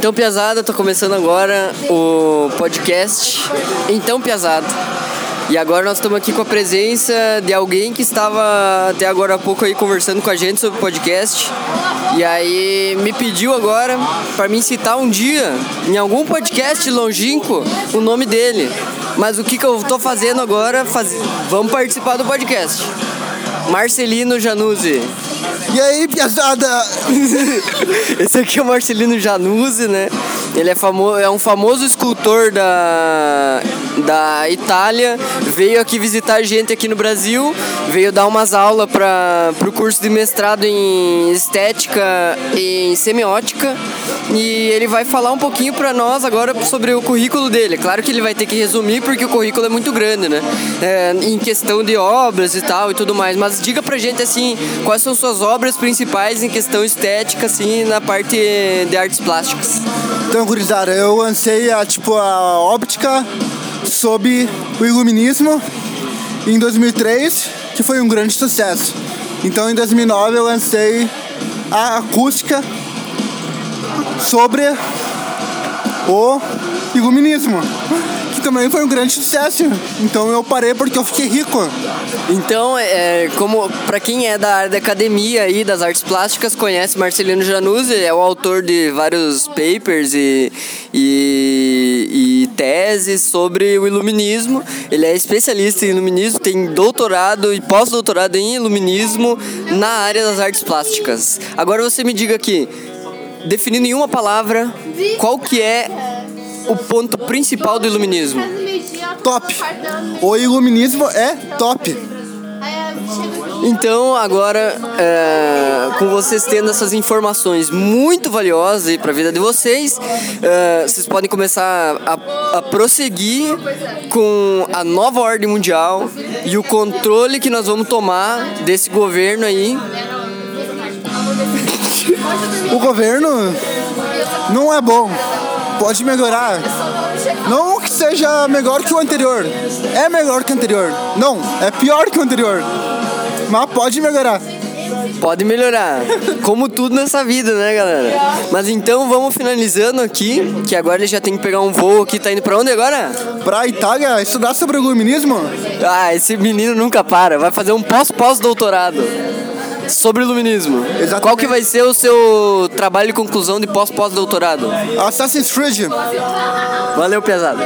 Então, Piazada, tô começando agora o podcast Então Piazada. E agora nós estamos aqui com a presença de alguém que estava até agora há pouco aí conversando com a gente sobre o podcast. E aí me pediu agora para mim citar um dia em algum podcast longínquo o nome dele. Mas o que, que eu tô fazendo agora? Faz... Vamos participar do podcast. Marcelino Januzzi. E aí, piazada? Esse aqui é o Marcelino Januzzi, né? Ele é, famo é um famoso escultor da, da Itália. Veio aqui visitar a gente aqui no Brasil. Veio dar umas aulas para o curso de mestrado em estética e em semiótica. E ele vai falar um pouquinho para nós agora sobre o currículo dele. Claro que ele vai ter que resumir porque o currículo é muito grande, né? É, em questão de obras e tal e tudo mais. Mas diga pra gente assim, quais são suas obras principais em questão estética, assim, na parte de artes plásticas. Então, gurizada, eu lancei a, tipo, a óptica sob o iluminismo em 2003, que foi um grande sucesso. Então, em 2009, eu lancei a acústica sobre o iluminismo, que também foi um grande sucesso. Então eu parei porque eu fiquei rico. Então, é, como para quem é da área da academia e das artes plásticas conhece Marcelino Januzzi, é o autor de vários papers e, e, e teses sobre o iluminismo. Ele é especialista em iluminismo, tem doutorado e pós-doutorado em iluminismo na área das artes plásticas. Agora você me diga aqui, definindo em uma palavra, qual que é o ponto principal do iluminismo? Top. O iluminismo é top. Então, agora, é, com vocês tendo essas informações muito valiosas para a vida de vocês, é, vocês podem começar a, a, prosseguir com a nova ordem mundial e o controle que nós vamos tomar desse governo aí. O governo não é bom, pode melhorar. Não que seja melhor que o anterior, é melhor que o anterior. Não, é pior que o anterior. Mas pode melhorar. Pode melhorar. Como tudo nessa vida, né, galera? Mas então vamos finalizando aqui, que agora ele já tem que pegar um voo aqui. Tá indo pra onde agora? Pra Itália estudar sobre o iluminismo. Ah, esse menino nunca para. Vai fazer um pós-pós-doutorado sobre iluminismo. Exatamente. Qual que vai ser o seu trabalho de conclusão de pós-pós-doutorado? Assassin's Creed. Valeu, pesado.